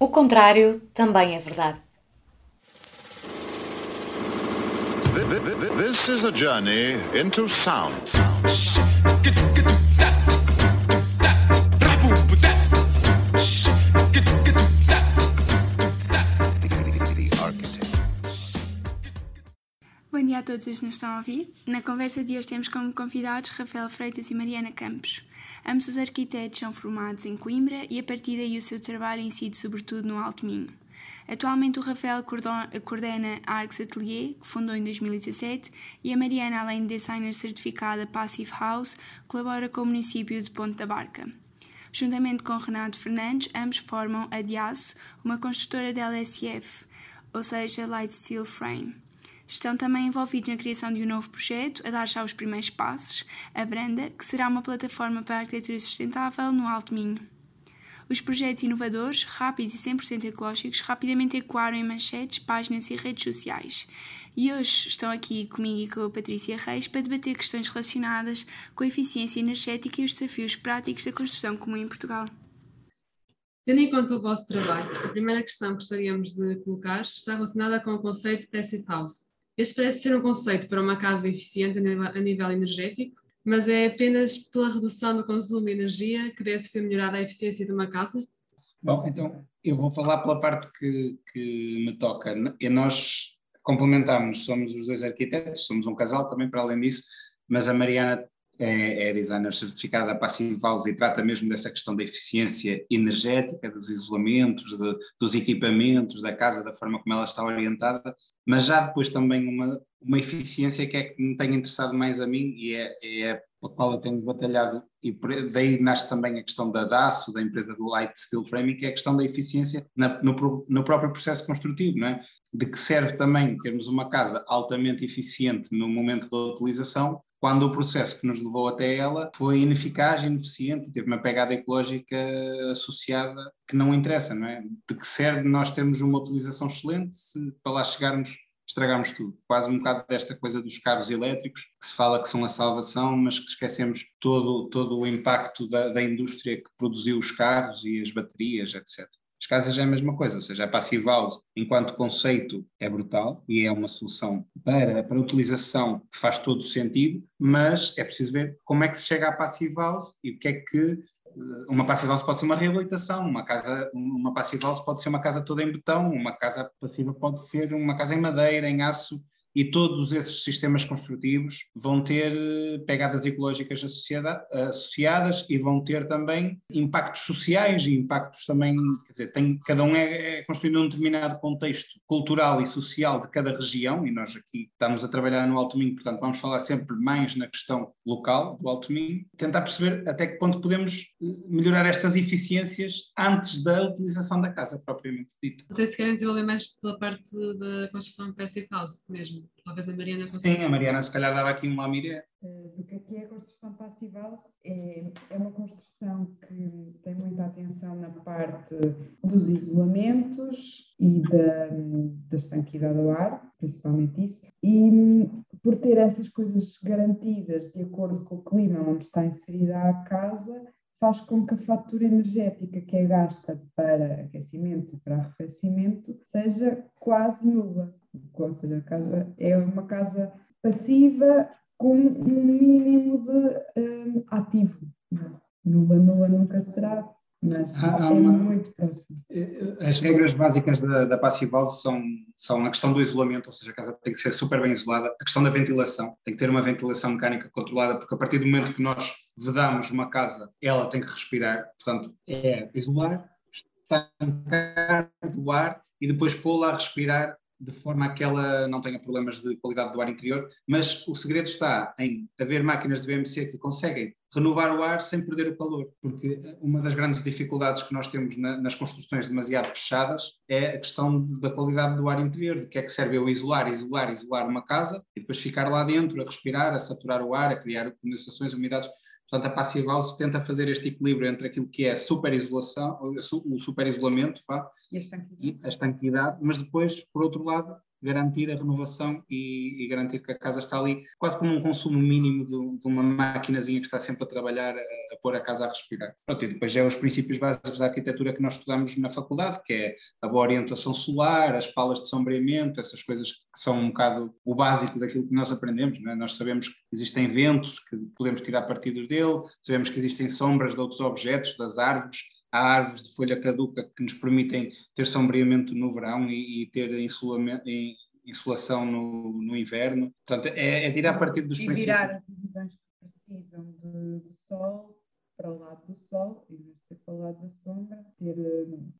O contrário também é verdade. This is a journey into sound. Bom dia a todos os que nos estão a ouvir. Na conversa de hoje temos como convidados Rafael Freitas e Mariana Campos. Ambos os arquitetos são formados em Coimbra e a partir daí o seu trabalho incide sobretudo no Alto Minho. Atualmente o Rafael coordena a Arcs Atelier, que fundou em 2017, e a Mariana, além de designer certificada Passive House, colabora com o município de Ponte da Barca. Juntamente com Renato Fernandes, ambos formam a Diaço, uma construtora de LSF, ou seja, Light Steel Frame. Estão também envolvidos na criação de um novo projeto, a dar já os primeiros passos, a Branda, que será uma plataforma para a arquitetura sustentável no Alto Minho. Os projetos inovadores, rápidos e 100% ecológicos rapidamente ecoaram em manchetes, páginas e redes sociais. E hoje estão aqui comigo e com a Patrícia Reis para debater questões relacionadas com a eficiência energética e os desafios práticos da construção comum em Portugal. Tendo em conta o vosso trabalho, a primeira questão que gostaríamos de colocar está relacionada com o conceito de Passive House. Este parece ser um conceito para uma casa eficiente a nível energético, mas é apenas pela redução do consumo de energia que deve ser melhorada a eficiência de uma casa? Bom, então eu vou falar pela parte que, que me toca. E nós complementamos, somos os dois arquitetos, somos um casal também para além disso, mas a Mariana é, é designer certificada Passive House e trata mesmo dessa questão da eficiência energética, dos isolamentos, de, dos equipamentos, da casa, da forma como ela está orientada, mas já depois também uma, uma eficiência que é que me tem interessado mais a mim e é, é a qual eu tenho batalhado, e daí nasce também a questão da DASO, da empresa do Light Steel Framing, que é a questão da eficiência na, no, no, próprio processo construtivo, não é? de que serve também termos uma casa altamente eficiente no momento da utilização, quando o processo que nos levou até ela foi ineficaz, ineficiente, teve uma pegada ecológica associada que não interessa, não é? De que serve nós termos uma utilização excelente se para lá chegarmos estragámos tudo. Quase um bocado desta coisa dos carros elétricos, que se fala que são a salvação, mas que esquecemos todo, todo o impacto da, da indústria que produziu os carros e as baterias, etc. As casas é a mesma coisa, ou seja, a Passive House, enquanto conceito, é brutal e é uma solução para, para utilização que faz todo o sentido, mas é preciso ver como é que se chega à Passive House e o que é que eh, uma passiva house pode ser uma reabilitação, uma casa, uma passiva house pode ser uma casa toda em betão, uma casa passiva pode ser uma casa em madeira, em aço, e todos esses sistemas construtivos vão ter eh, pegadas ecológicas associadas e vão ter também impactos sociais e impactos também, quer dizer, tem, cada um é, é construído num determinado contexto cultural e social de cada região, e nós aqui estamos a trabalhar no Alto Minho, portanto vamos falar sempre mais na questão local do Alto Minho, tentar perceber até que ponto podemos eh, melhorar estas eficiências antes da utilização da casa propriamente dita. Não sei se querem desenvolver mais pela parte da construção passive house mesmo. Talvez a Mariana consiga. Sim, a Mariana se calhar dava aqui uma mira. Uh, do que é, que é a construção passiva é, é uma construção que tem muita atenção na parte dos isolamentos e da, da estanquidade do ar, principalmente isso, e por ter essas coisas garantidas de acordo com o clima onde está inserida a casa, faz com que a fatura energética que é gasta para aquecimento e para arrefecimento seja quase nula. Ou seja, a casa é uma casa passiva com um mínimo de um, ativo. Nula, nula nunca será, mas há, há é uma, muito próximo. Eh, as regras básicas da, da passivose são, são a questão do isolamento, ou seja, a casa tem que ser super bem isolada, a questão da ventilação, tem que ter uma ventilação mecânica controlada, porque a partir do momento que nós vedamos uma casa, ela tem que respirar, portanto, é isolar, estancar o ar e depois pô-la a respirar de forma a que ela não tenha problemas de qualidade do ar interior, mas o segredo está em haver máquinas de VMC que conseguem renovar o ar sem perder o calor, porque uma das grandes dificuldades que nós temos na, nas construções demasiado fechadas é a questão da qualidade do ar interior, de que é que serve eu isolar, isolar, isolar uma casa e depois ficar lá dentro a respirar, a saturar o ar, a criar condensações, umidades. Portanto, a Passive House tenta fazer este equilíbrio entre aquilo que é a super isolação, o super isolamento vá, e a estanquidade. mas depois, por outro lado, garantir a renovação e, e, garantir que a casa está ali quase como um consumo mínimo de, de uma maquinazinha que está sempre a trabalhar, a, a, pôr a casa a respirar. Pronto, e depois já é os princípios básicos da arquitetura que nós estudamos na faculdade, que é a boa orientação solar, as palas de sombreamento, essas coisas que são um bocado o básico daquilo que nós aprendemos. É? Nós sabemos que existem ventos que podemos tirar partidos dele, sabemos que existem sombras de outros objetos, das árvores, há árvores de folha caduca que nos permitem ter sombreamento no verão e, e ter insolação no, no, inverno. Portanto, é, é tirar partir dos e princípios. E virar as divisões que precisam de, de sol para o lado do sol, vez de ser para o lado da sombra, ter,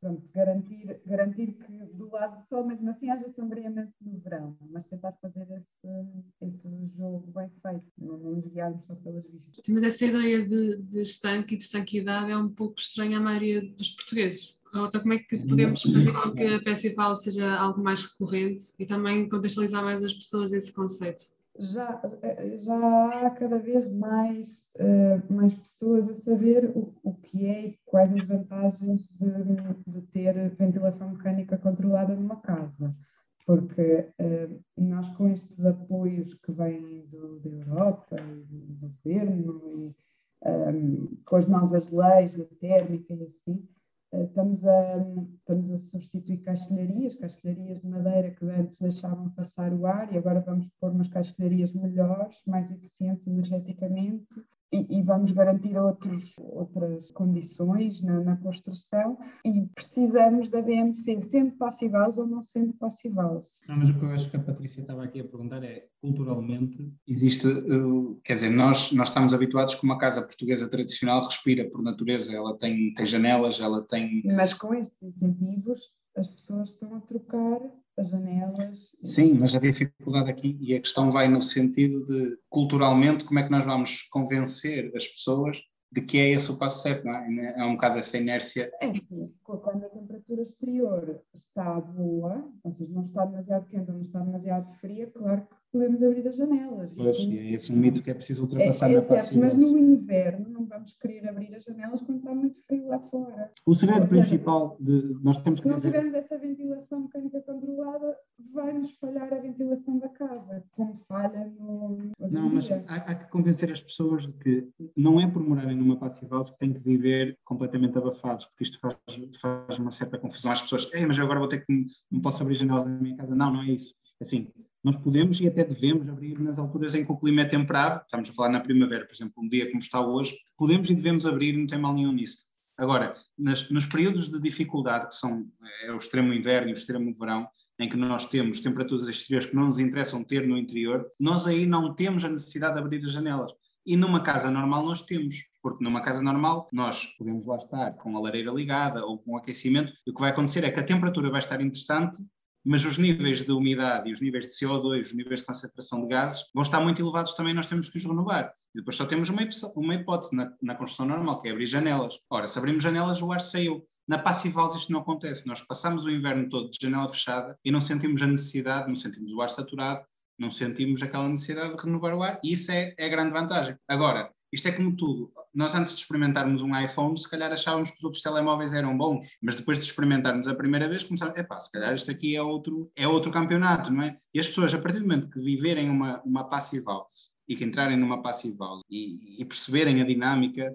pronto, garantir, garantir que do lado do sol, mesmo assim, haja sombreamento no verão, mas tentar fazer esse, esse jogo bem feito, não, não nos guiarmos só pelas vistas. Mas essa ideia de, de estanque e de estanquidade é um pouco estranha à maioria dos portugueses. Então, como é que podemos fazer com que a Passive seja algo mais recorrente e também contextualizar mais as pessoas desse conceito? já, já há cada vez mais, uh, mais pessoas a saber o, o que é e quais as vantagens de, de ter ventilação mecânica controlada numa casa. Porque uh, nós, com estes apoios que vêm do, da Europa do governo, e um, eh, com as novas leis da térmica e assim, eh, estamos a, estamos a substituir caixilharias, caixilharias de madeira que antes deixavam passar o ar e agora vamos pôr umas caixilharias melhores, mais eficientes energeticamente e, e, vamos garantir outros, outras condições na, na, construção e precisamos da BMC, sendo passivaus ou não sendo passivaus. Não, mas o que eu acho que a Patrícia estava aqui a perguntar é, culturalmente, existe, uh, quer dizer, nós, nós estamos habituados que uma casa portuguesa tradicional respira por natureza, ela tem, tem janelas, ela tem... Mas com estes incentivos, as pessoas estão a trocar as janelas. Sim, mas a dificuldade aqui e a questão vai no sentido de, culturalmente, como é que nós vamos convencer as pessoas de que é esse o passo certo, não é? É um bocado essa inércia. É sim, quando a temperatura exterior está boa, ou seja, não está demasiado quente ou não está demasiado fria, claro que podemos abrir as janelas. Pois, Isso, é esse um mito que é preciso ultrapassar é, é na certo, Mas no inverno não vamos querer abrir as janelas quando está muito frio lá fora. O segredo seja, principal de nós temos que Se não dizer... tivermos essa ventilação mecânica controlada, vai-nos falhar a ventilação da casa, como falha. Não, mas há, há, que convencer as pessoas de que não é por morarem numa passive house que têm que viver completamente abafados, porque isto faz, faz uma certa confusão às pessoas. Ei, mas agora vou ter que. Não posso abrir janelas na minha casa. Não, não é isso. Assim, nós podemos e até devemos abrir nas alturas em que o clima é temperado, estamos a falar na primavera, por exemplo, um dia como está hoje, podemos e devemos abrir, não tem mal nenhum nisso. Agora, nas, nos períodos de dificuldade, que são é, o extremo inverno e o extremo verão, em que nós temos temperaturas exteriores que não nos interessam ter no interior, nós aí não temos a necessidade de abrir as janelas. E numa casa normal nós temos, porque numa casa normal nós podemos lá estar com a lareira ligada ou com aquecimento, e o que vai acontecer é que a temperatura vai estar interessante mas os níveis de umidade e os níveis de CO2, os níveis de concentração de gases vão estar muito elevados também, nós temos que os renovar. E depois só temos uma, uma hipótese na, na, construção normal, que é abrir janelas. Ora, se abrimos janelas, o ar saiu. Na Passive House isto não acontece. Nós passamos o inverno todo de janela fechada e não sentimos a necessidade, não sentimos o ar saturado, não sentimos aquela necessidade de renovar o ar. E isso é, é a grande vantagem. Agora, isto é como tudo. Nós, antes de experimentarmos um iPhone, se calhar achávamos que os outros telemóveis eram bons, mas depois de experimentarmos a primeira vez, começámos, epá, se calhar isto aqui é outro, é outro campeonato, não é? E as pessoas, a partir do momento que viverem uma, uma passive e que entrarem numa passive e, e perceberem a dinâmica,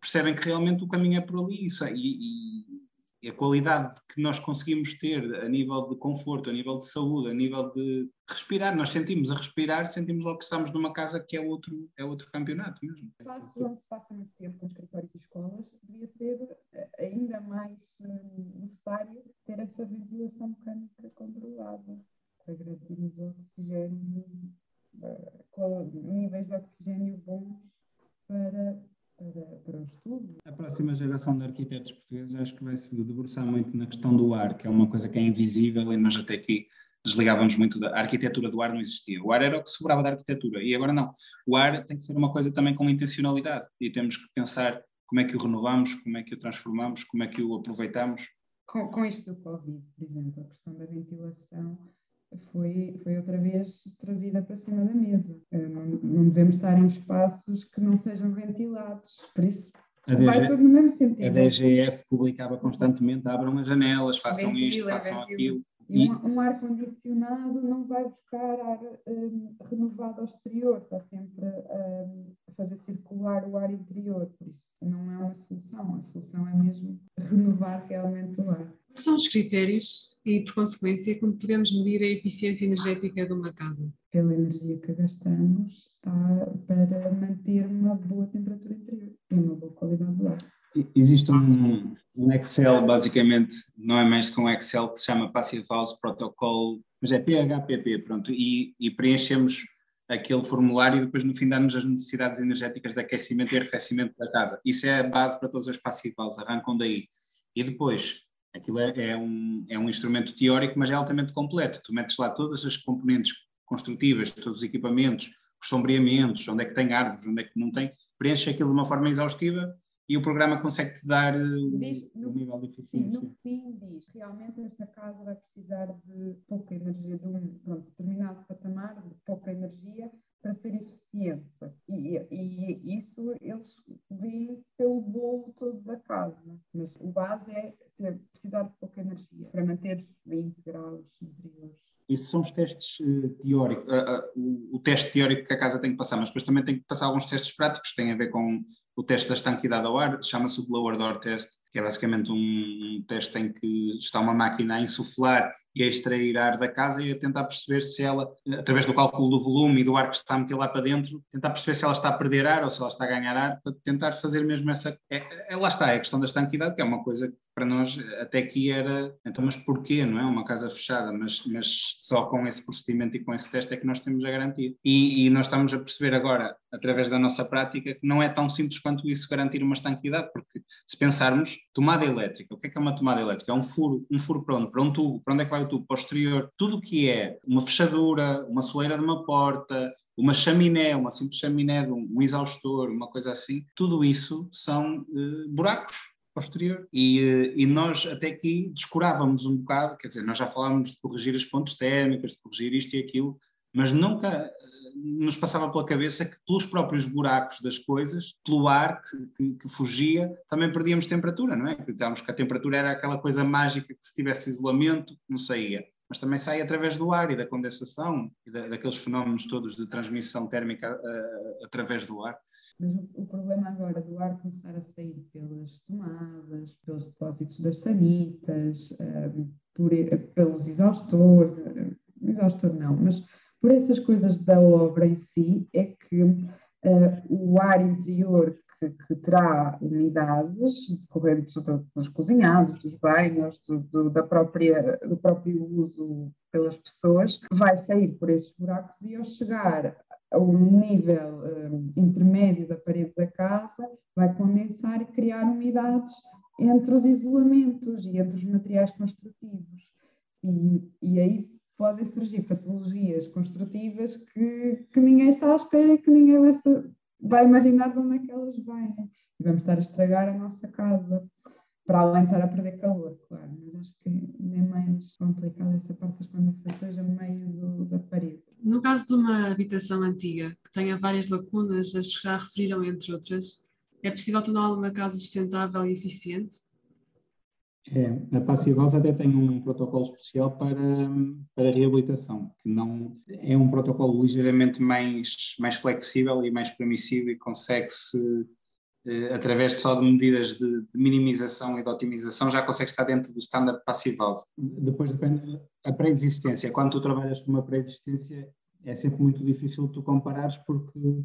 percebem que realmente o caminho é por ali e, e, e a qualidade que nós conseguimos ter a nível de conforto, a nível de saúde, a nível de respirar, nós sentimos a respirar, sentimos logo que estamos numa casa que é outro, é outro campeonato mesmo. Espaços onde se passa muito tempo com escritórios e escolas, devia ser eh, ainda mais eh, necessário ter essa ventilação mecânica controlada para garantirmos oxigênio, eh, níveis de oxigênio bons para para, para o estudo. A próxima geração de arquitetos portugueses acho que vai se debruçar muito na questão do ar, que é uma coisa que é invisível e nós até aqui desligávamos muito da a arquitetura do ar não existia. O ar era o que sobrava da arquitetura e agora não. O ar tem que ser uma coisa também com intencionalidade e temos que pensar como é que o renovamos, como é que o transformamos, como é que o aproveitamos. Com, com isto do Covid, por exemplo, a questão da ventilação foi, foi outra vez trazida para cima da mesa. Eh, não, não devemos estar em espaços que não sejam ventilados. Por isso, a DG, vai tudo no mesmo sentido. A DGS publicava constantemente: abram as janelas, façam Ventila, isto, façam aquilo. E, um, um ar-condicionado não vai buscar ar um, renovado ao exterior, está sempre um, a fazer circular o ar interior, por isso não é uma solução, a solução é mesmo renovar realmente o ar. Quais são os critérios e, por consequência, como podemos medir a eficiência energética de uma casa? Pela energia que gastamos para manter uma boa temperatura interior e uma boa qualidade do ar. Existe um, um, Excel, basicamente, não é mais que um Excel que se chama Passive House Protocol, mas é PHPP, pronto, e, e preenchemos aquele formulário e depois no fim dá-nos as necessidades energéticas de aquecimento e arrefecimento da casa. Isso é a base para todas as Passive House, arrancam daí. E depois, aquilo é, é, um, é um instrumento teórico, mas é altamente completo. Tu metes lá todas as componentes construtivas, todos os equipamentos, os sombreamentos, onde é que tem árvores, onde é que não tem, preenche aquilo de uma forma exaustiva e o programa consegue-te dar diz, o, no, nível de eficiência. Sim, no fim diz, realmente esta casa vai precisar de pouca energia, de um pronto, determinado patamar, de pouca energia, para ser eficiente. E, e, isso eles veem pelo bolo todo da casa. Mas o base é ter, precisar de pouca energia para manter 20 graus interiores. Isso são os testes uh, teóricos, uh, uh, o, teste teórico que a casa tem que passar, mas depois também tem que passar alguns testes práticos que têm a ver com o teste da estanquidade ao ar, chama-se o Blower Door Test, que é basicamente um, teste em que está uma máquina a insuflar e a extrair ar da casa e a tentar perceber se ela, através do cálculo do volume e do ar que está a meter lá para dentro, tentar perceber se ela está a perder ar ou se ela está a ganhar ar, para tentar fazer mesmo essa. É, é, lá está, é a questão da estanquidade, que é uma coisa para nós até aqui era. Então, mas porquê, não é? Uma casa fechada, mas, mas só com esse procedimento e com esse teste é que nós temos a garantia. E, e nós estamos a perceber agora, através da nossa prática, que não é tão simples quanto isso garantir uma estanquidade, porque se pensarmos, tomada elétrica, o que é que é uma tomada elétrica? É um furo, um furo para onde? Para um tubo, para onde é que vai o tubo? O exterior. Tudo o que é uma fechadura, uma soleira de uma porta, uma chaminé, uma simples chaminé um, um exaustor, uma coisa assim, tudo isso são uh, buracos posterior. E, uh, e nós até aqui descurávamos um bocado, quer dizer, nós já falávamos de corrigir as pontes térmicas, de corrigir isto e aquilo, mas nunca nos passava pela cabeça que pelos próprios buracos das coisas, pelo ar que, que, que fugia, também perdíamos temperatura, não é? Acreditávamos que a temperatura era aquela coisa mágica que se tivesse isolamento não saía. Mas também sai através do ar e da condensação e da, daqueles fenómenos todos de transmissão térmica uh, através do ar. Mas o, problema agora do ar começar a sair pelas tomadas, pelos depósitos das sanitas, por, pelos exaustores, exaustor não, mas por essas coisas da obra em si, é que uh, o ar interior que, que, terá umidades decorrentes dos cozinhados, dos banhos, do, da própria, do próprio uso pelas pessoas, vai sair por esses buracos e ao chegar a um nível um, intermédio da parede da casa, vai condensar e criar umidades entre os isolamentos e entre os materiais construtivos. E, e aí podem surgir patologias construtivas que, que ninguém está à espera e que ninguém vai, vai imaginar de onde é que elas vêm. E vamos estar a estragar a nossa casa, para além de estar a perder calor, claro. Mas acho que nem mais complicado essa parte das condensações a meio do, da parede. No caso de uma habitação antiga, que tenha várias lacunas, as que já referiram entre outras, é possível torná-la uma casa sustentável e eficiente? É, a Passivos até tem um protocolo especial para, para reabilitação, que não é um protocolo ligeiramente mais, mais flexível e mais permissivo e consegue-se, eh, através só de medidas de, de, minimização e de otimização, já consegue estar dentro do standard Passivos. Depois depende a pré-existência. Quando tu trabalhas com uma pré-existência, é sempre muito difícil tu comparares porque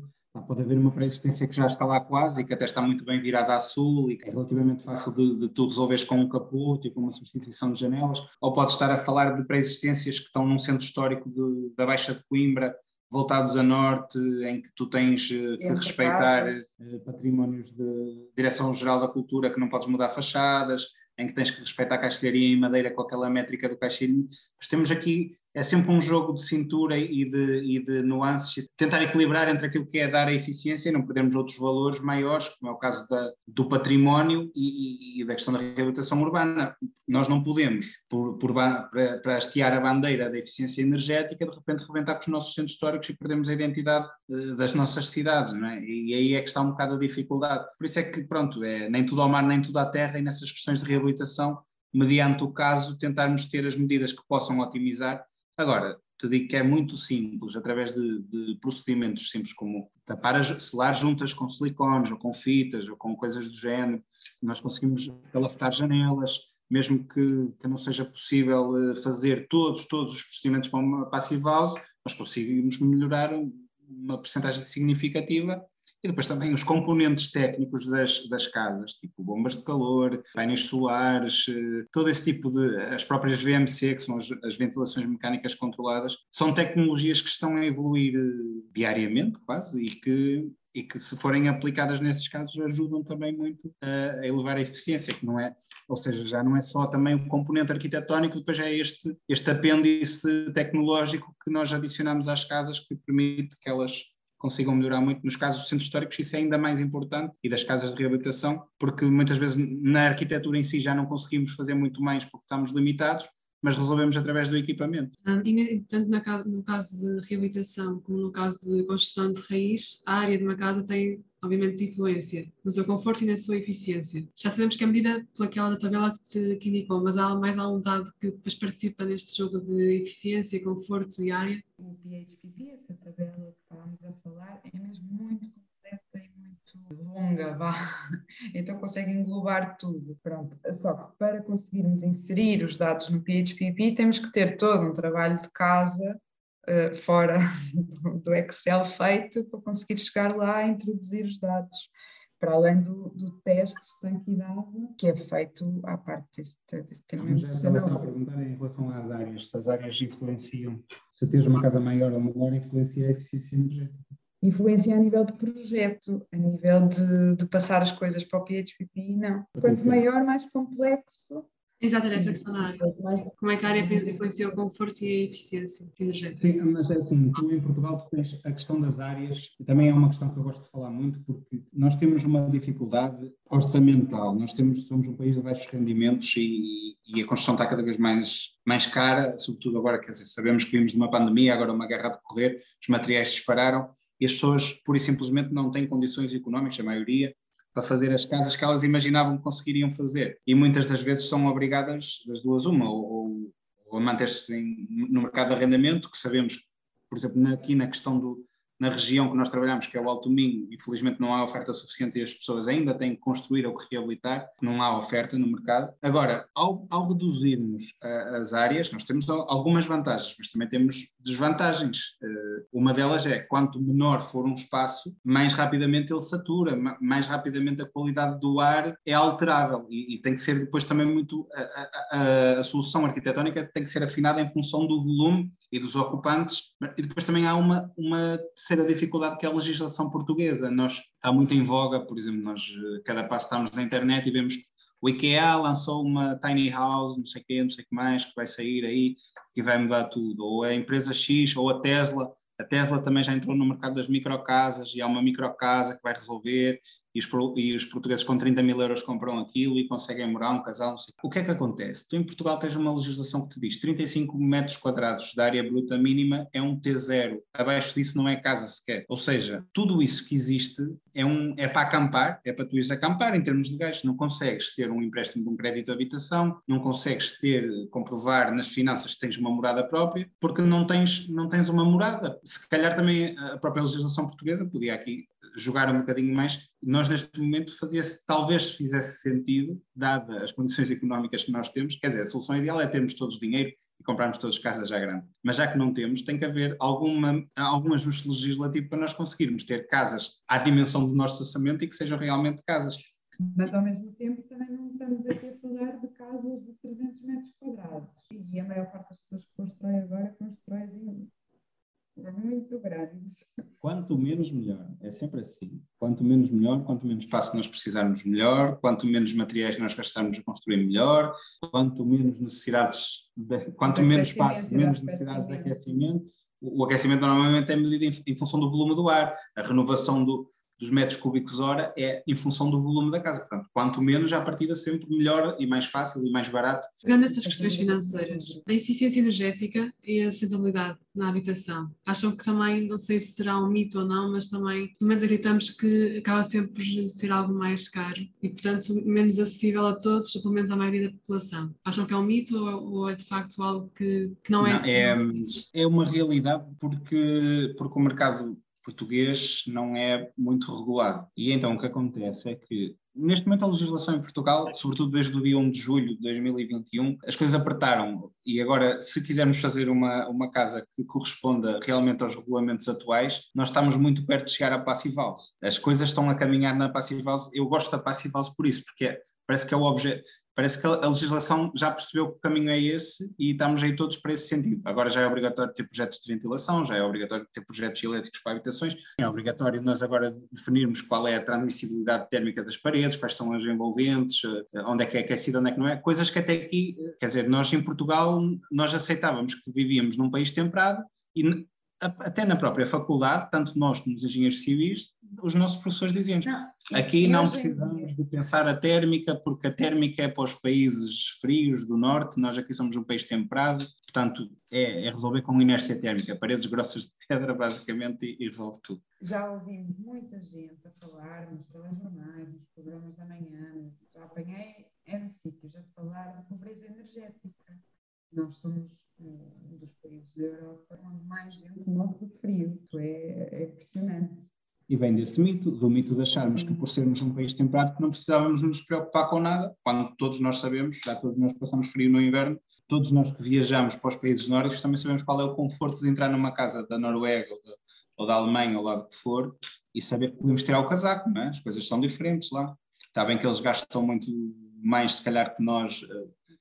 pode haver uma pré-existência que já está lá quase e que até está muito bem virada a sul e que é relativamente fácil de, de tu resolveres com um capote e com uma substituição de janelas, ou pode estar a falar de pré-existências que estão num centro histórico de, da Baixa de Coimbra, voltados a norte, em que tu tens eh, que respeitar casas. Eh, patrimónios de Direção-Geral da Cultura, que não podes mudar fachadas, em que tens que respeitar a caixilharia em madeira com aquela métrica do caixilho. Mas temos aqui é sempre um jogo de cintura e de, e de nuances, tentar equilibrar entre aquilo que é dar a eficiência e não perdermos outros valores maiores, como é o caso da, do património e, e, da questão da reabilitação urbana. Nós não podemos, por, por, para, para hastear a bandeira da eficiência energética, de repente rebentar com os nossos centros históricos e perdemos a identidade uh, das nossas cidades, não é? E aí é que está um bocado a dificuldade. Por isso é que, pronto, é nem tudo ao mar, nem tudo à terra, e nessas questões de reabilitação mediante o caso, tentarmos ter as medidas que possam otimizar. Agora, te digo que é muito simples, através de, de procedimentos simples como tapar, as, selar juntas com silicones ou com fitas ou com coisas do género, nós conseguimos calafetar janelas, mesmo que, que, não seja possível eh, fazer todos, todos os procedimentos para uma passive house, nós conseguimos melhorar uma porcentagem significativa e depois também os componentes técnicos das, das casas, tipo bombas de calor, painéis solares, eh, todo esse tipo de. as próprias VMC, que são as, as ventilações mecânicas controladas, são tecnologias que estão a evoluir eh, diariamente, quase, e que e que se forem aplicadas nesses casos ajudam também muito a elevar a eficiência, que não é, ou seja, já não é só também o componente arquitetónico, depois é este, este apêndice tecnológico que nós adicionamos às casas que permite que elas consigam melhorar muito. Nos casos dos centros históricos, isso é ainda mais importante, e das casas de reabilitação, porque muitas vezes na arquitetura em si já não conseguimos fazer muito mais porque estamos limitados, mas resolvemos através do equipamento. Um, e tanto no caso de reabilitação como no caso de construção de raiz, a área de uma casa tem obviamente, influência no seu conforto e na sua eficiência. Já sabemos que a medida pelaquela da tabela que, te, que indicou, mas há mais algum dado que depois participa neste jogo de eficiência, conforto e área? O PHPP, essa tabela que estávamos a falar, é mesmo muito completa e longa, vá. Então consegue englobar tudo. Pronto. Só que para conseguirmos inserir os dados no PHPP, temos que ter todo um trabalho de casa uh, fora do, Excel feito para conseguir chegar lá e introduzir os dados, para além do, do teste de estanquidade que é feito à parte desse, desse tema. Mas estava a perguntar em relação às áreas, se as áreas influenciam, se tens uma casa maior ou menor, influencia a eficiência energética influencia a nível de projeto, a nível de, de, passar as coisas para o PHPP, não. Quanto maior, mais complexo, Exato, era essa questão da área. Como é que a área pensa influencia o conforto e a eficiência energética? Sim, mas é assim, tu em Portugal tu tens a questão das áreas, também é uma questão que eu gosto de falar muito, porque nós temos uma dificuldade orçamental, nós temos, somos um país de baixos rendimentos e, e a construção está cada vez mais, mais cara, sobretudo agora, quer dizer, sabemos que vimos de uma pandemia, agora uma guerra a decorrer, os materiais dispararam e as pessoas pura e simplesmente não têm condições económicas, a maioria, para fazer as casas que elas imaginavam que conseguiriam fazer. E muitas das vezes são obrigadas, das duas, uma, ou, ou a manter-se no mercado de arrendamento, que sabemos, por exemplo, aqui na questão do, na região que nós trabalhamos, que é o Alto Minho, infelizmente não há oferta suficiente e as pessoas ainda têm que construir ou que reabilitar, não há oferta no mercado. Agora, ao, ao reduzirmos uh, as áreas, nós temos algumas vantagens, mas também temos desvantagens. Uh, uma delas é, quanto menor for um espaço, mais rapidamente ele satura, mais rapidamente a qualidade do ar é alterável e, e tem que ser depois também muito, a, a, a solução arquitetónica tem que ser afinada em função do volume e dos ocupantes, e depois também há uma, uma terceira dificuldade que é a legislação portuguesa. Nós, está muito em voga, por exemplo, nós eh, cada passo estamos na internet e vemos o IKEA lançou uma tiny house, não sei o quê, não sei o que mais, que vai sair aí, que vai mudar tudo. Ou a empresa X, ou a Tesla, a Tesla também já entrou no mercado das microcasas e há uma microcasa que vai resolver e os, e os, portugueses com 30 mil euros compram aquilo e conseguem morar um casal, não sei. O que é que acontece? Tu em Portugal tens uma legislação que te diz 35 metros quadrados de área bruta mínima é um T0, abaixo disso não é casa sequer. Ou seja, tudo isso que existe é, um, é para acampar, é para tu ires acampar em termos legais. Não consegues ter um empréstimo de um crédito de habitação, não consegues ter, comprovar nas finanças que tens uma morada própria, porque não tens, não tens uma morada. Se calhar também a própria legislação portuguesa podia aqui jogar um bocadinho mais, nós neste momento fazia-se, talvez fizesse sentido, dada as condições económicas que nós temos, quer dizer, a solução ideal é termos todos dinheiro e comprarmos todas casas já grandes. Mas já que não temos, tem que haver alguma, algum ajuste legislativo para nós conseguirmos ter casas à dimensão do nosso orçamento e que sejam realmente casas. Mas ao mesmo tempo também não estamos aqui a falar de casas de 300 metros quadrados. E a maior parte das pessoas que constrói agora constrói muito grandes. Quanto menos, melhor. É sempre assim. Quanto menos, melhor. Quanto menos espaço nós precisarmos, melhor. Quanto menos materiais nós gastarmos a construir, melhor. Quanto menos necessidades, de, quanto menos espaço, menos necessidades de aquecimento. O, o aquecimento normalmente é medido em, em, função do volume do ar. A renovação do, dos metros cúbicos hora é em função do volume da casa. Portanto, quanto menos, à partida sempre melhor e mais fácil e mais barato. Pegando essas questões financeiras, a eficiência energética e a sustentabilidade na habitação. Acham que também, não sei se será um mito ou não, mas também, pelo menos acreditamos que acaba sempre por ser algo mais caro e, portanto, menos acessível a todos, ou pelo menos à maioria da população. Acham que é um mito ou, ou é de facto algo que, que não, Não, é? é, é uma realidade porque, porque o mercado português não é muito regulado. E então o que acontece é que Neste momento, a legislação em Portugal, sobretudo desde o dia 1 de julho de 2021, as coisas apertaram. E agora, se quisermos fazer uma, uma casa que corresponda realmente aos regulamentos atuais, nós estamos muito perto de chegar à Passive House. As coisas estão a caminhar na Passive House. Eu gosto da Passive House por isso, porque é- parece que é o objeto. Parece que a legislação já percebeu que o caminho é esse e estamos aí todos para esse sentido. Agora já é obrigatório ter projetos de ventilação, já é obrigatório ter projetos elétricos para habitações, é obrigatório nós agora definirmos qual é a transmissibilidade térmica das paredes, quais são as envolventes, eh, onde é que é aquecido, onde é que não é, coisas que até aqui, eh, quer dizer, nós em Portugal, nós aceitávamos que vivíamos num país temperado e até na própria faculdade, tanto nós como os engenheiros civis, os nossos professores diziam aqui não precisamos de pensar a térmica, porque a térmica é para os países frios do norte, nós aqui somos um país temperado, portanto é, é resolver com inércia térmica, paredes grossas de pedra basicamente e, e resolve tudo. Já ouvi muita gente a falar nos telejornais, nos programas da manhã, já apanhei N sítios a falar de pobreza energética. Nós somos um dos países da Europa onde mais gente morre de frio. Isso é, é impressionante. E vem desse mito, do mito de acharmos que por sermos um país temperado que não precisávamos nos preocupar com nada, quando todos nós sabemos, já todos nós passamos frio no inverno, todos nós que viajamos para os países nórdicos também sabemos qual é o conforto de entrar numa casa da Noruega ou da, ou da Alemanha ou lá do que for e saber que podemos tirar o casaco, não é? As coisas são diferentes lá. Está bem que eles gastam muito mais, se calhar, que nós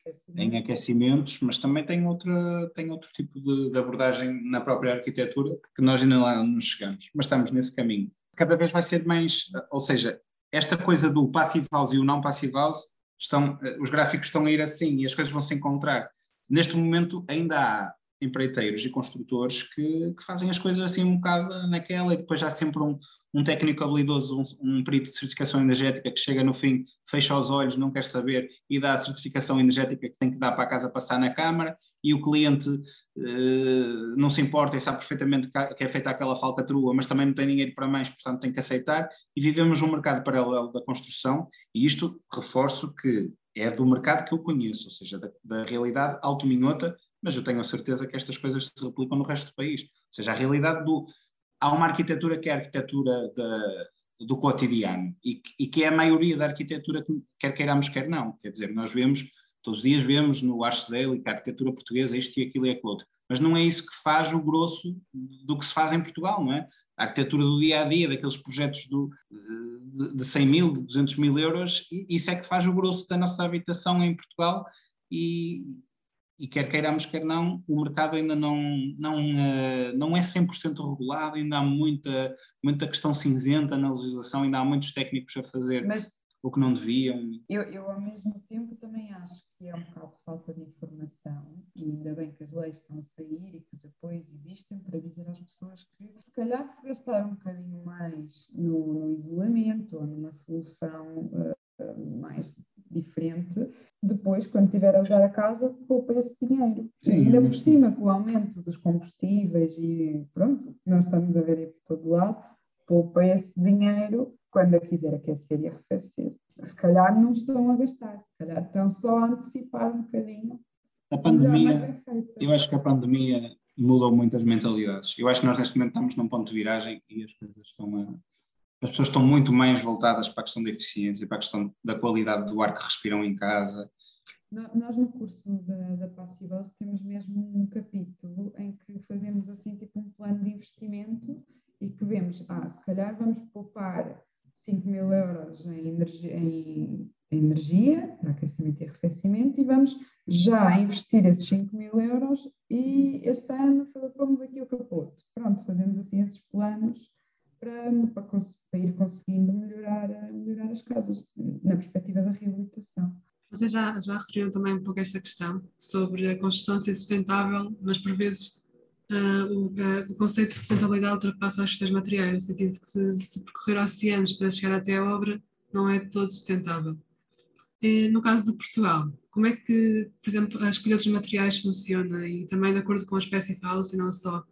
eh, em aquecimentos, mas também tem, outra, tem outro tipo de, de abordagem na própria arquitetura que nós ainda lá não chegamos, mas estamos nesse caminho. Cada vez vai ser mais, ou seja, esta coisa do passive house e o não passive house, estão, eh, os gráficos estão a ir assim e as coisas vão se encontrar. Neste momento ainda há empreiteiros e construtores que, que fazem as coisas assim um bocado naquela e depois há sempre um, um técnico habilidoso, um, um perito de certificação energética que chega no fim, fecha os olhos, não quer saber e dá a certificação energética que tem que dar para a casa passar na Câmara e o cliente eh, não se importa e sabe perfeitamente que, é feita aquela falcatrua, mas também não tem dinheiro para mais, portanto tem que aceitar e vivemos um mercado paralelo da construção e isto reforço que é do mercado que eu conheço, ou seja, da, da realidade alto-minhota, mas eu tenho a certeza que estas coisas se replicam no resto do país. Ou seja, a realidade do. Há uma arquitetura que é a arquitetura do cotidiano e, e que é a maioria da arquitetura, que quer queiramos, quer não. Quer dizer, nós vemos, todos os dias vemos no Archdale que a arquitetura portuguesa é isto e aquilo e aquilo outro. Mas não é isso que faz o grosso do que se faz em Portugal, não é? A arquitetura do dia a dia, daqueles projetos do, de, de 100 mil, de 200 mil euros, isso é que faz o grosso da nossa habitação em Portugal. E, e quer queiramos, quer não, o mercado ainda não, não, eh, não é 100% regulado, ainda há muita, muita questão cinzenta na legislação, ainda há muitos técnicos a fazer Mas o que não deviam. eu, eu, ao mesmo tempo, também acho que é um bocado de falta de informação e ainda bem que as leis estão a sair e que os apoios existem para dizer às pessoas que, se calhar, se gastar um bocadinho mais no, no isolamento ou numa solução eh, mais diferente, depois, quando estiver a usar a casa, poupa esse dinheiro. Sim, e ainda por mas- cima, com o aumento dos combustíveis e pronto, nós estamos a ver aí por todo lado, poupa esse dinheiro quando a quiser aquecer e arrefecer. Se calhar não estão a gastar, se calhar estão só a antecipar um bocadinho. A Melhor, pandemia, eu acho que a pandemia mudou muitas mentalidades. Eu acho que nós neste momento estamos num ponto de viragem e as coisas estão a. As pessoas estão muito mais voltadas para a questão da eficiência, para a questão da qualidade do ar que respiram em casa. Nós no curso da, da temos mesmo um capítulo em que fazemos assim tipo um plano de investimento e que vemos, ah, se calhar vamos poupar 5 mil euros em energia, em energia para aquecimento e arrefecimento e vamos já investir esses 5 mil euros e este ano pomos aqui o capote. Pronto, fazemos assim esses planos para, para, ir conseguindo melhorar, eh, melhorar as casas na perspectiva da reabilitação. Vocês já, já referiram também um pouco esta questão sobre a construção ser sustentável, mas por vezes uh, o, uh, o, conceito de sustentabilidade ultrapassa as questões materiais, no sentido de que se, se percorrer oceanos para chegar até a obra, não é todo sustentável. E, no caso de Portugal, como é que, por exemplo, a escolha dos materiais funciona e também de acordo com a espécie house e não só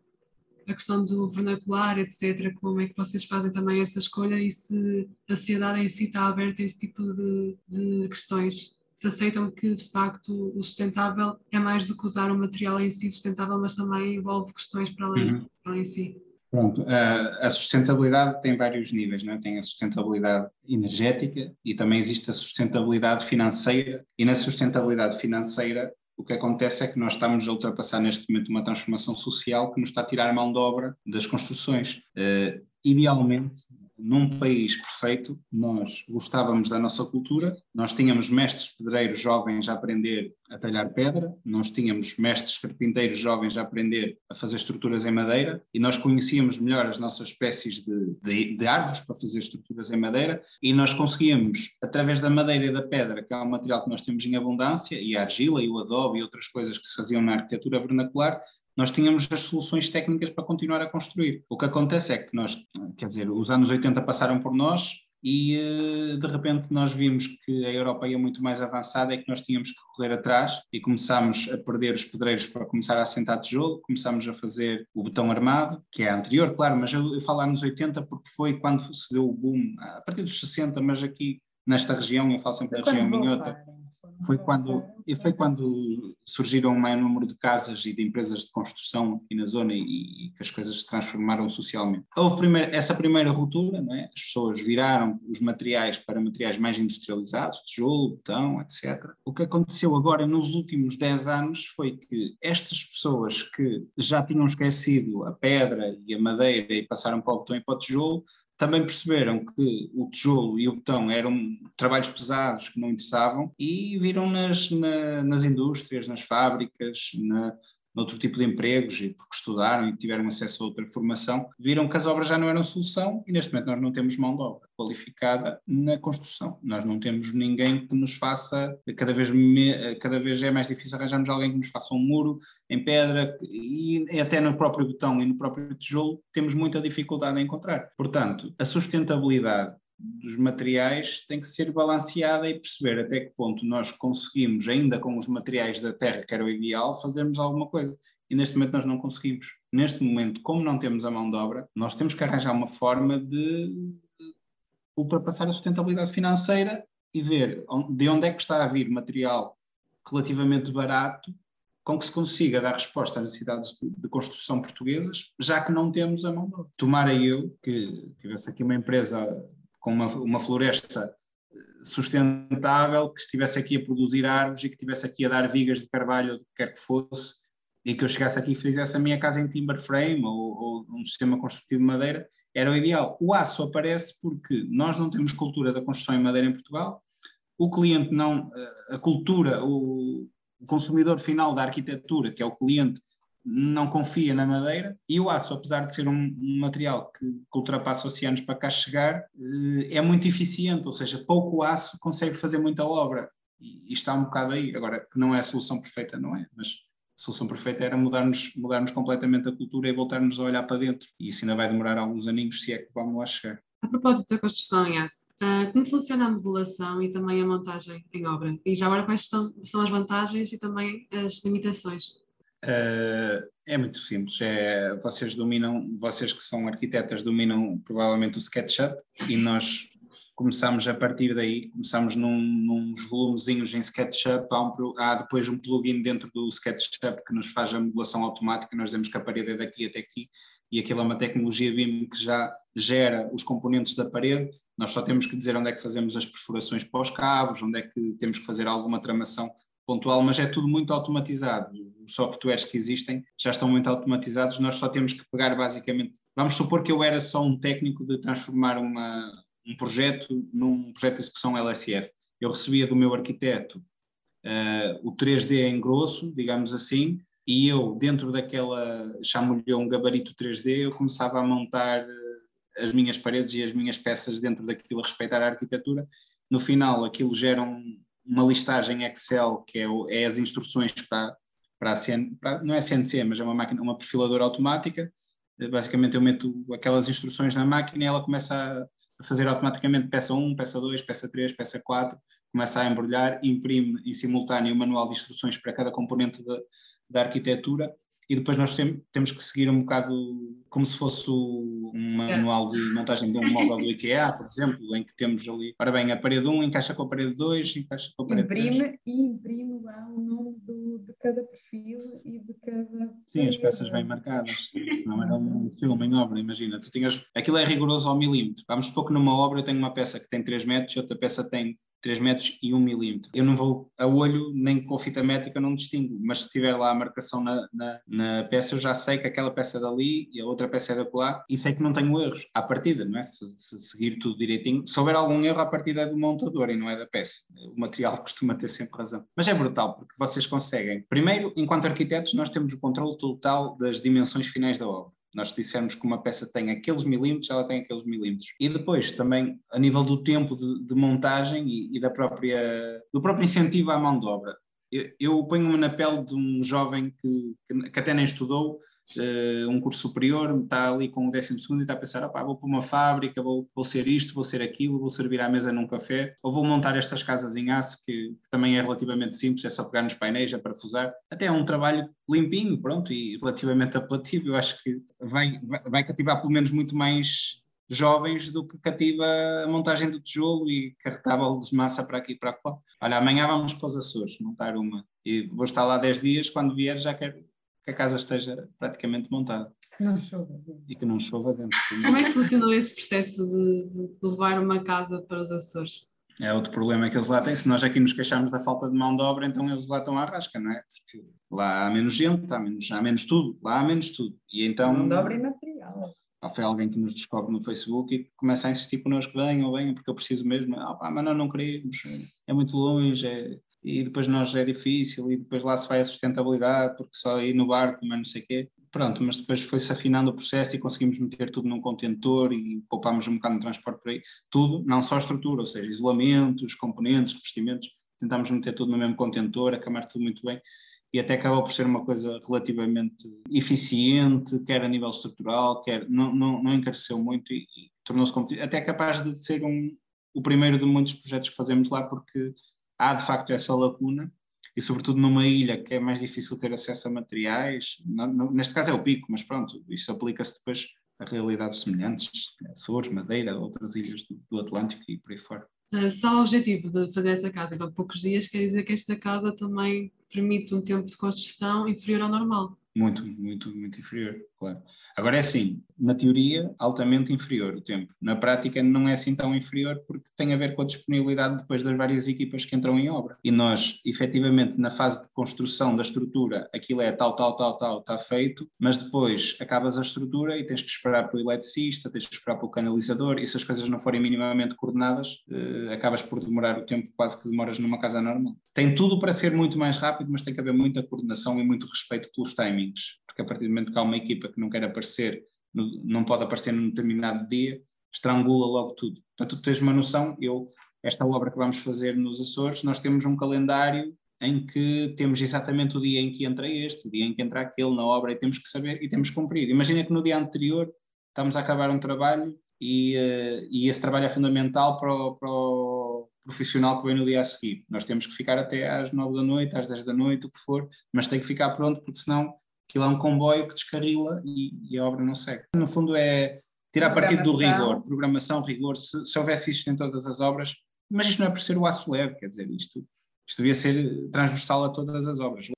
a questão do vernacular, etc., como é que vocês fazem também essa escolha e se a sociedade em si está aberta a esse tipo de, de questões? Se aceitam que, de facto, o sustentável é mais do que usar o material em si sustentável, mas também envolve questões para além, uhum. para além em si? Pronto, a, a sustentabilidade tem vários níveis, não é? tem a sustentabilidade energética e também existe a sustentabilidade financeira, e na sustentabilidade financeira o que acontece é que nós estamos a ultrapassar neste momento uma transformação social que nos está a tirar mão de obra das construções. Uh, idealmente, num país perfeito, nós gostávamos da nossa cultura, nós tínhamos mestres pedreiros jovens a aprender a talhar pedra, nós tínhamos mestres carpinteiros jovens a aprender a fazer estruturas em madeira e nós conhecíamos melhor as nossas espécies de, de, de árvores para fazer estruturas em madeira e nós conseguíamos, através da madeira e da pedra, que é um material que nós temos em abundância, e a argila e o adobe e outras coisas que se faziam na arquitetura vernacular, nós tínhamos as soluções técnicas para continuar a construir. O que acontece é que nós, quer dizer, os anos 80 passaram por nós e eh, de repente nós vimos que a Europa ia muito mais avançada e que nós tínhamos que correr atrás e começámos a perder os pedreiros para começar a assentar tijolo, começámos a fazer o betão armado, que é anterior, claro, mas eu, eu falo anos 80 porque foi quando se deu o boom, a partir dos 60, mas aqui nesta região, eu falo sempre da região minhota, foi quando, foi quando surgiram um maior número de casas e de empresas de construção aqui na zona e, e que as coisas se transformaram socialmente. Houve essa primeira ruptura, é? as pessoas viraram os materiais para materiais mais industrializados, tijolo, betão, etc. O que aconteceu agora nos últimos 10 anos foi que estas pessoas que já tinham esquecido a pedra e a madeira e passaram para o betão e para o tijolo, também perceberam que o tijolo e o betão eram trabalhos pesados que não interessavam e viram nas, na, nas indústrias, nas fábricas, na, noutro tipo de empregos e porque estudaram e tiveram acesso a outra formação, viram que as obras já não eram solução e neste momento nós não temos mão de obra qualificada na construção. Nós não temos ninguém que nos faça, cada vez, me, cada vez é mais difícil arranjarmos alguém que nos faça um muro em pedra e até no próprio betão e no próprio tijolo temos muita dificuldade em encontrar. Portanto, a sustentabilidade dos materiais tem que ser balanceada e perceber até que ponto nós conseguimos, ainda com os materiais da terra, que era o ideal, fazermos alguma coisa. E neste momento nós não conseguimos. Neste momento, como não temos a mão de obra, nós temos que arranjar uma forma de ultrapassar a sustentabilidade financeira e ver de onde é que está a vir material relativamente barato com que se consiga dar resposta às necessidades de, de, construção portuguesas, já que não temos a mão de obra. Tomara eu que tivesse aqui uma empresa com uma, uma floresta eh, sustentável, que estivesse aqui a produzir árvores e que estivesse aqui a dar vigas de carvalho, ou o que quer que fosse, e que eu chegasse aqui e fizesse a minha casa em timber frame ou, ou um sistema construtivo de madeira, era o ideal. O aço aparece porque nós não temos cultura da construção em madeira em Portugal, o cliente não, eh, a cultura, o consumidor final da arquitetura, que é o cliente, não confia na madeira e o aço, apesar de ser um, material que, que, ultrapassa oceanos para cá chegar, eh, é muito eficiente, ou seja, pouco aço consegue fazer muita obra e, e, está um bocado aí. Agora, que não é a solução perfeita, não é? Mas a solução perfeita era mudarmos, mudarmos completamente a cultura e voltarmos a olhar para dentro. E isso ainda vai demorar alguns aninhos, se é que vamos lá chegar. A propósito da construção aço, uh, como funciona a modelação e também a montagem em obra? E já agora quais são, são as vantagens e também as limitações? Uh, é muito simples. É, vocês dominam, vocês que são arquitetas dominam provavelmente o SketchUp e nós começamos a partir daí, começamos num, nos volumezinhos em SketchUp, há, um, há, depois um plugin dentro do SketchUp que nos faz a modulação automática, nós dizemos que a parede é daqui até aqui e aquilo é uma tecnologia BIM que já gera os componentes da parede, nós só temos que dizer onde é que fazemos as perfurações para os cabos, onde é que temos que fazer alguma tramação pontual, mas é tudo muito automatizado. Os softwares que existem já estão muito automatizados, nós só temos que pegar basicamente. Vamos supor que eu era só um técnico de transformar uma, um projeto num projeto de execução LSF. Eu recebia do meu arquiteto uh, o 3D em grosso, digamos assim, e eu, dentro daquela, chamo-lhe um gabarito 3D, eu começava a montar uh, as minhas paredes e as minhas peças dentro daquilo a respeitar a arquitetura. No final, aquilo gera um, uma listagem Excel, que é, o, é as instruções para, para a CN, para, não é CNC, mas é uma máquina, uma perfiladora automática. Basicamente eu meto aquelas instruções na máquina e ela começa a, fazer automaticamente peça 1, peça 2, peça 3, peça 4, começa a embrulhar, imprime em simultâneo o manual de instruções para cada componente da, da arquitetura e depois nós tem, temos que seguir um bocado como se fosse um manual de montagem de um móvel do IKEA, por exemplo, em que temos ali, ora bem, a parede 1 encaixa com a parede 2, encaixa com a parede imprime, 3. E imprime lá o nome do, de cada perfil e de cada. Sim, as peças bem marcadas, senão era um filme em obra, imagina. Tu tinhas, aquilo é rigoroso ao milímetro. Vamos supor que numa obra eu tenho uma peça que tem 3 metros e outra peça tem 3 metros e 1 milímetro. Eu não vou a olho, nem com fita métrica, não distingo, mas se tiver lá a marcação na, na, na, peça, eu já sei que aquela peça é dali e a outra peça é da colar e sei que não tenho erros à partida, não é? Se, se, seguir tudo direitinho. Se houver algum erro, à partida é do montador e não é da peça. O material costuma ter sempre razão. Mas é brutal, porque vocês conseguem. Primeiro, enquanto arquitetos, nós temos o controle total das dimensões finais da obra nós dissermos que uma peça tem aqueles milímetros, ela tem aqueles milímetros. E depois também a nível do tempo de, de montagem e, e, da própria, do próprio incentivo à mão de obra. Eu, eu ponho-me na pele de um jovem que, que, que até nem estudou, uh, um curso superior, está ali com o décimo segundo e está a pensar, opá, vou para uma fábrica, vou, vou ser isto, vou ser aquilo, vou servir à mesa num café, ou vou montar estas casas em aço, que, que também é relativamente simples, é só pegar nos painéis, a parafusar. Até é um trabalho limpinho, pronto, e relativamente apelativo, eu acho que vai, vai, vai cativar pelo menos muito mais jovens do que cativa a montagem do tijolo e carretável de massa para aqui e para lá. Olha, amanhã vamos para os Açores montar uma e vou estar lá 10 dias, quando vier já quero que a casa esteja praticamente montada. Não chova. E que não chova dentro. Como é que funcionou esse processo de, de levar uma casa para os Açores? É outro problema que eles lá têm. Se nós aqui nos queixamos da falta de mão de obra, então eles lá estão à rasca, não é? Porque lá há menos gente, há menos, há menos tudo, lá há menos tudo. E então. Mão de obra e material. foi alguém que nos descobre no Facebook e começa a insistir connosco: venham, venham, porque eu preciso mesmo. Ah, pá, mas nós não queremos, é muito longe, é, e depois nós é difícil, e depois lá se vai a sustentabilidade, porque só ir no barco, mas não sei o quê. Pronto, mas depois foi-se afinando o processo e conseguimos meter tudo num contentor e poupámos um bocado de transporte por aí. Tudo, não só a estrutura, ou seja, isolamentos, componentes, revestimentos, tentámos meter tudo no mesmo contentor, acamar tudo muito bem e até acabou por ser uma coisa relativamente eficiente, quer a nível estrutural, quer não, não, não encareceu muito e, e tornou-se até capaz de ser um, o primeiro de muitos projetos que fazemos lá, porque há de facto essa lacuna e sobretudo numa ilha que é mais difícil ter acesso a materiais, não, não, neste caso é o pico, mas pronto, isso aplica-se depois a realidades semelhantes, Açores, Madeira, outras ilhas do, do Atlântico e por aí fora. Uh, só o objetivo de fazer essa casa, então poucos dias, quer dizer que esta casa também permite um tempo de construção inferior ao normal. Muito, muito, muito inferior, claro. Agora é assim, na teoria, altamente inferior o tempo. Na prática, não é assim tão inferior porque tem a ver com a disponibilidade depois das várias equipas que entram em obra. E nós, efetivamente, na fase de construção da estrutura, aquilo é tal, tal, tal, tal, está feito, mas depois acabas a estrutura e tens que esperar para o eletricista, tens que esperar para o canalizador, e se as coisas não forem minimamente coordenadas, eh, acabas por demorar o tempo quase que demoras numa casa normal. Tem tudo para ser muito mais rápido, mas tem que haver muita coordenação e muito respeito pelos timings, porque a partir do momento que há uma equipa que não quer aparecer não pode aparecer num determinado dia, estrangula logo tudo. Portanto, tu tens uma noção, eu, esta obra que vamos fazer nos Açores, nós temos um calendário em que temos exatamente o dia em que entra este, o dia em que entra aquele na obra e temos que saber e temos que cumprir. Imagina que no dia anterior estamos a acabar um trabalho e, uh, e esse trabalho é fundamental para o, para o, profissional que vem no dia a seguir. Nós temos que ficar até às nove da noite, às dez da noite, o que for, mas tem que ficar pronto porque senão Aquilo é um comboio que descarrila e, e a obra não segue. No fundo é tirar partido do rigor, programação, rigor, se, se houvesse isto em todas as obras, mas isto não é por ser o aço leve, quer dizer, isto, isto devia ser transversal a todas as obras.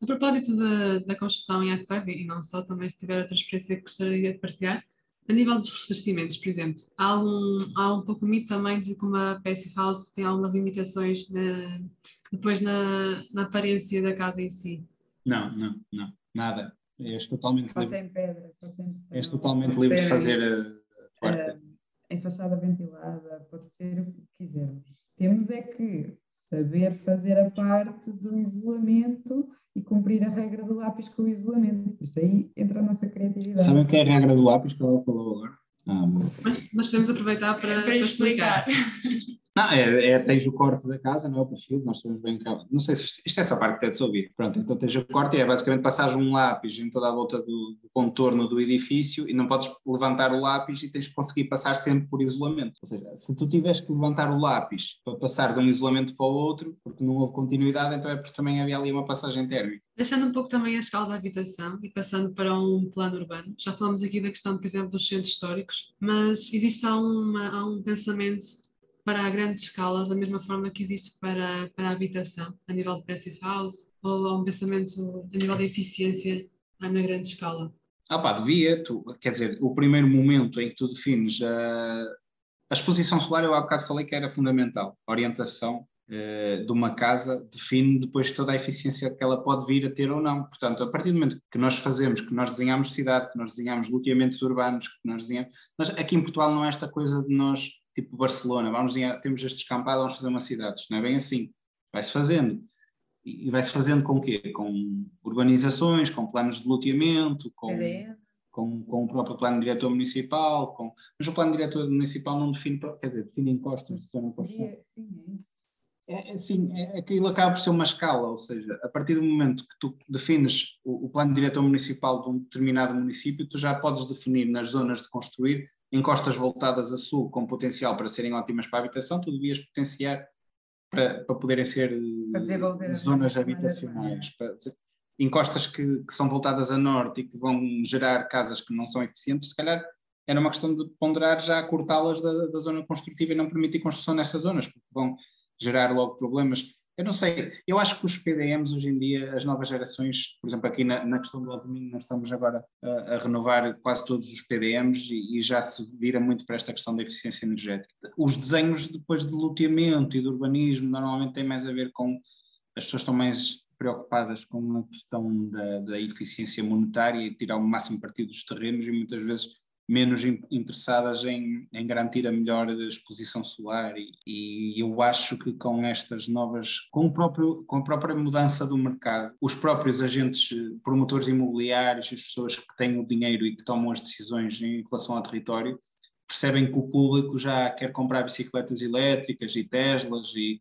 A propósito da, da construção em aço leve, e não só, também se tiver outra experiência que gostaria de partilhar, a nível dos revestimentos, por exemplo, há um, há um pouco mito também de como a Passive House tem algumas limitações de, depois na, na aparência da casa em si. Não, não, não. Nada. És totalmente livre. Em pedra, pode ser em pedra. És totalmente pode livre de fazer a quarta. Uh, em fachada ventilada, pode ser o que quisermos. Temos é que saber fazer a parte do isolamento e cumprir a regra do lápis com o isolamento. Isso aí entra a nossa criatividade. Sabem o que é a regra do lápis que ela falou agora? Ah, mas, mas, podemos aproveitar para, para explicar. Não, é, é, tens o corte da casa, não é o perfil, nós temos bem cá. Não sei se isto, isto é só para arquitetos ouvir. Pronto, então tens o corte e é basicamente passares um lápis em toda a volta do, do, contorno do edifício e não podes levantar o lápis e tens que conseguir passar sempre por isolamento. Ou seja, se tu tiveres que levantar o lápis para passar de um isolamento para o outro, porque não houve continuidade, então é porque também havia ali uma passagem térmica. Deixando um pouco também a escala da habitação e passando para um plano urbano, já falamos aqui da questão, por exemplo, dos centros históricos, mas existe há, uma, há um pensamento para a grande escala, da mesma forma que existe para, para a habitação, a nível de passive house, ou um pensamento a nível de eficiência na grande escala? Ah pá, devia, tu, quer dizer, o primeiro momento em que tu defines a, a exposição solar, eu há bocado falei que era fundamental, a orientação uh, de uma casa define depois toda a eficiência que ela pode vir a ter ou não. Portanto, a partir do momento que nós fazemos, que nós desenhamos cidade, que nós desenhamos loteamentos urbanos, que nós desenhamos... Nós, aqui em Portugal não é esta coisa de nós tipo Barcelona, vamos temos este descampado, vamos fazer uma cidade. Isto não é bem assim. Vai-se fazendo. E vai-se fazendo com o quê? Com urbanizações, com planos de loteamento, com, com, com, o próprio plano diretor municipal. Com... Mas o plano diretor municipal não define, quer dizer, define encostas de zona construção. É, é, sim, é, aquilo acaba por ser uma escala, ou seja, a partir do momento que tu defines o, o plano diretor municipal de um determinado município, tu já podes definir nas zonas de construir encostas voltadas a sul com potencial para serem ótimas para a habitação, tu devias potenciar para, para poderem ser para zonas habitacionais. Para, encostas que, que, são voltadas a norte e que vão gerar casas que não são eficientes, se calhar era uma questão de ponderar já cortá-las da, da, zona construtiva e não permitir construção nessas zonas, porque vão gerar logo problemas. Eu não sei, eu acho que os PDMs hoje em dia, as novas gerações, por exemplo, aqui na, na questão do Altominho, nós estamos agora a, a, renovar quase todos os PDMs e, e, já se vira muito para esta questão da eficiência energética. Os desenhos depois de loteamento e de urbanismo normalmente têm mais a ver com as pessoas estão mais preocupadas com a questão da, da eficiência monetária e tirar o máximo partido dos terrenos e muitas vezes menos interessadas em, em, garantir a melhor exposição solar e, e, eu acho que com estas novas, com, o próprio, com a própria mudança do mercado, os próprios agentes promotores imobiliários, as pessoas que têm o dinheiro e que tomam as decisões em relação ao território, percebem que o público já quer comprar bicicletas elétricas e Teslas e,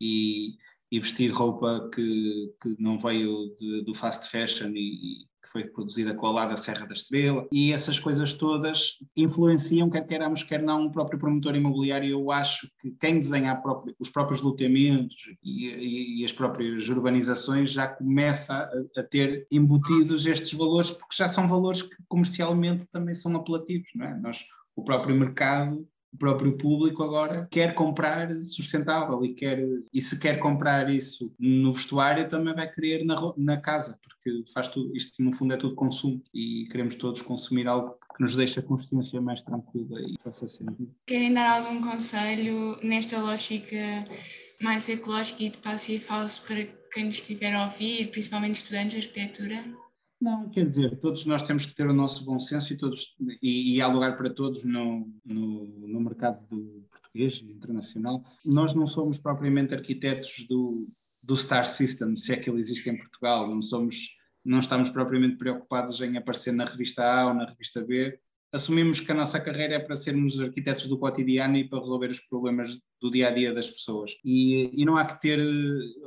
e, e vestir roupa que, que não veio de, do fast fashion e, que foi produzida com a lá da Serra da Estrela, e essas coisas todas influenciam, quer queiramos, quer não, o próprio promotor imobiliário. Eu acho que quem desenha os próprios loteamentos e, e, e, as próprias urbanizações já começa a, a, ter embutidos estes valores, porque já são valores que comercialmente também são apelativos, não é? Nós, o próprio mercado o próprio público agora quer comprar sustentável e quer e se quer comprar isso no vestuário também vai querer na, na casa porque faz tudo isto no fundo é tudo consumo e queremos todos consumir algo que nos deixe a consciência mais tranquila e faça sentido. Querem dar algum conselho nesta lógica mais ecológica e de passive house para quem nos estiver a ouvir, principalmente estudantes de arquitetura? Não, quer dizer, todos nós temos que ter o nosso bom senso e, todos, e, e há lugar para todos no, no, no mercado do português e internacional. Nós não somos propriamente arquitetos do, do Star System, se é que ele existe em Portugal, não somos, não estamos propriamente preocupados em aparecer na revista A ou na revista B, assumimos que a nossa carreira é para sermos arquitetos do cotidiano e para resolver os problemas do dia a dia das pessoas. E, e, não há que ter.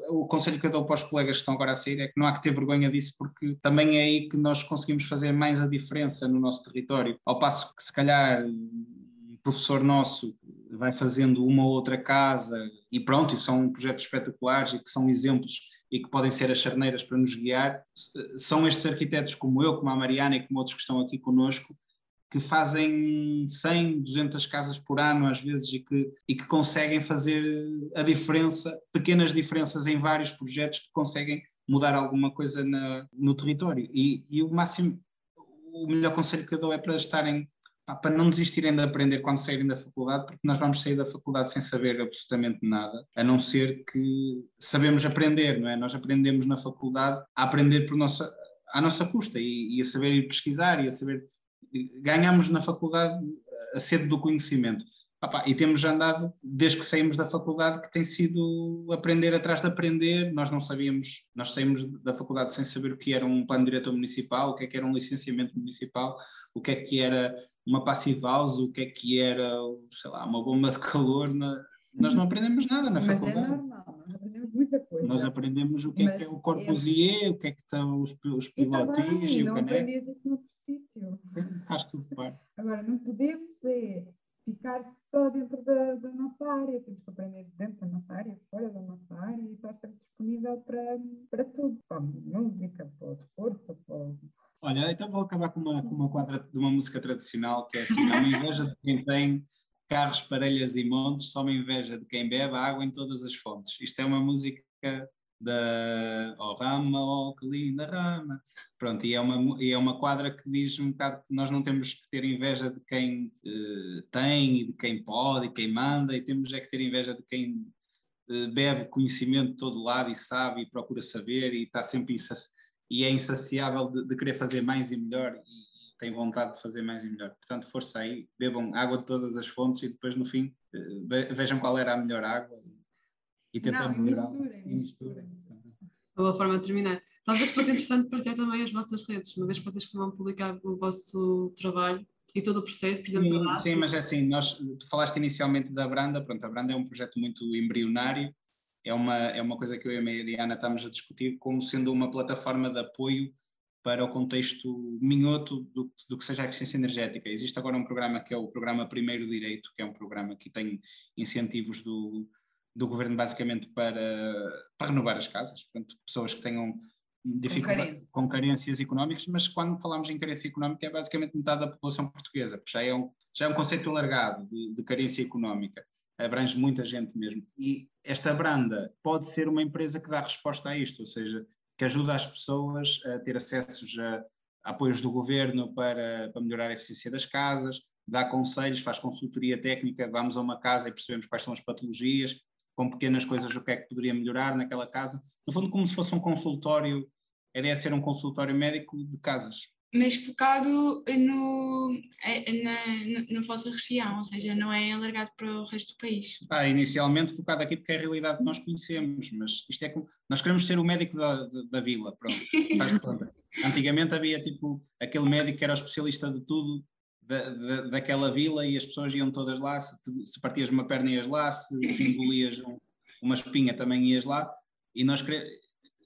O conselho que eu dou para os colegas que estão agora a sair é que não há que ter vergonha disso, porque também é aí que nós conseguimos fazer mais a diferença no nosso território. Ao passo que, se calhar, um professor nosso vai fazendo uma ou outra casa e pronto, e são projetos espetaculares e que são exemplos e que podem ser as charneiras para nos guiar, são estes arquitetos como eu, como a Mariana e como outros que estão aqui conosco, que fazem 100, 200 casas por ano às vezes e que, e que conseguem fazer a diferença, pequenas diferenças em vários projetos que conseguem mudar alguma coisa na, no território. E, e, o máximo, o melhor conselho que eu dou é para estarem, para não desistirem de aprender quando saírem da faculdade, porque nós vamos sair da faculdade sem saber absolutamente nada, a não ser que sabemos aprender, não é? Nós aprendemos na faculdade a aprender por nossa, à nossa custa e, e a saber ir pesquisar e a saber ganhamos na faculdade a sede do conhecimento. e temos andado, desde que saímos da faculdade, que tem sido aprender atrás de aprender. Nós não sabíamos, nós saímos da faculdade sem saber o que era um plano diretor municipal, o que é que era um licenciamento municipal, o que é que era uma passive house, o que é que era, sei lá, uma bomba de calor na, Nós não aprendemos nada na Mas é faculdade. normal, nós aprendemos muita coisa. Nós aprendemos o que é que é o Corpus IE, o que é que estão os, os E tá bem, e o não caneco. sítio. Faz tudo. Agora, não podemos é ficar só dentro da, da nossa área, temos que aprender dentro da nossa área, fora da nossa área e estar sempre disponível para, para tudo, para a música, para o desporto, para o... Olha, então vou acabar com uma, com uma quadra de uma música tradicional que é assim: não me inveja de quem tem carros, parelhas e montes, só me inveja de quem bebe água em todas as fontes. Isto é uma música da Oh Rama, oh que linda Rama. Pronto, e é uma, e é uma quadra que diz um bocado que nós não temos que ter inveja de quem eh, tem e de quem pode e quem manda, e temos é que ter inveja de quem eh, bebe conhecimento de todo lado e sabe e procura saber e está sempre insaci- e é insaciável de, de querer fazer mais e melhor e, e tem vontade de fazer mais e melhor. Portanto, força aí, bebam água de todas as fontes e depois no fim eh, ve- vejam qual era a melhor água e, Não, melhorar. E misturem. Uma boa forma de terminar. Talvez fosse interessante partilhar também as vossas redes, uma vez que vocês costumam publicar o vosso trabalho e todo o processo, por exemplo, Sim, da sim, mas é assim, nós, tu falaste inicialmente da Branda, pronto, a Branda é um projeto muito embrionário, é uma, é uma coisa que eu e a Mariana estamos a discutir como sendo uma plataforma de apoio para o contexto minhoto do, do que seja a eficiência energética. Existe agora um programa que é o Programa Primeiro Direito, que é um programa que tem incentivos do, do governo basicamente para, para renovar as casas, portanto, pessoas que tenham dificuldade carência. com carências económicas, mas quando falamos em carência económica é basicamente metade da população portuguesa, porque já é um, já é um conceito alargado de, de carência económica, abrange muita gente mesmo. E esta Branda pode ser uma empresa que dá resposta a isto, ou seja, que ajuda as pessoas a ter acessos a, a apoios do governo para, para melhorar a eficiência das casas, dá conselhos, faz consultoria técnica, vamos a uma casa e percebemos quais são as patologias, com pequenas coisas o que é que poderia melhorar naquela casa. No fundo, como se fosse um consultório, a ideia é ser um consultório médico de casas. Mas focado no, é- na, na vossa região, ou seja, não é alargado para o resto do país. Ah, inicialmente focado aqui porque é a realidade que nós conhecemos, mas isto é como, nós queremos ser o médico da, da, da vila, pronto, faz conta. Antigamente havia tipo aquele médico que era o especialista de tudo da, da, daquela vila e as pessoas iam todas lá, se, se partias uma perna ias lá, se, se engolias um- uma espinha também ias lá, e nós quere-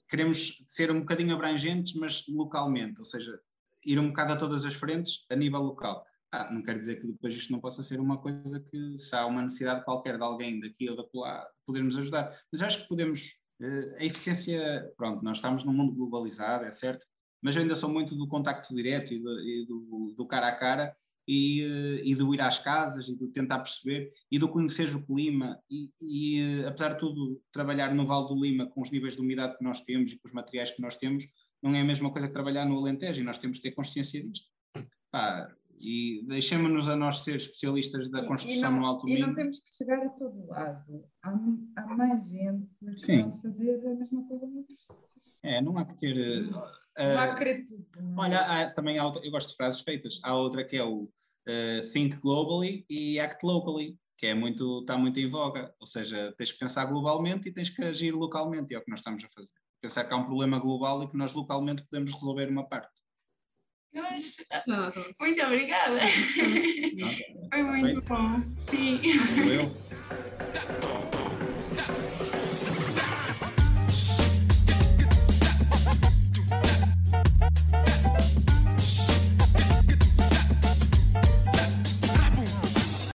queremos ser um bocadinho abrangentes, mas localmente, ou seja, ir um bocado a todas as frentes a nível local. Ah, não quer dizer que depois isto não possa ser uma coisa que, se há uma necessidade qualquer de alguém daqui ou da lá, podermos ajudar. Mas acho que podemos. eh, a eficiência, pronto, nós estamos num mundo globalizado, é certo, mas eu ainda sou muito do contacto direto e do, e do, do cara a cara e, eh, e do ir às casas e do tentar perceber e do conhecer o clima e, e, eh, apesar de tudo trabalhar no Vale do Lima com os níveis de umidade que nós temos e com os materiais que nós temos não é a mesma coisa que trabalhar no Alentejo e nós temos que ter consciência disto. Pá, e deixemos-nos a nós ser especialistas da construção e não, no Alto E não Minho. temos que chegar a todo lado. Há, há mais gente que Sim. pode fazer a mesma coisa. É, não há que ter... eh, É? Olha, há, também há outra, eu gosto de frases feitas. Há outra que é o eh, think globally e act locally, que é muito, está muito em voga. Ou seja, tens que pensar globalmente e tens que agir localmente, e é o que nós estamos a fazer. Pensar que há um problema global e que nós localmente podemos resolver uma parte. Não. Muito obrigada. Foi muito Perfeito. bom. Sim. Eu.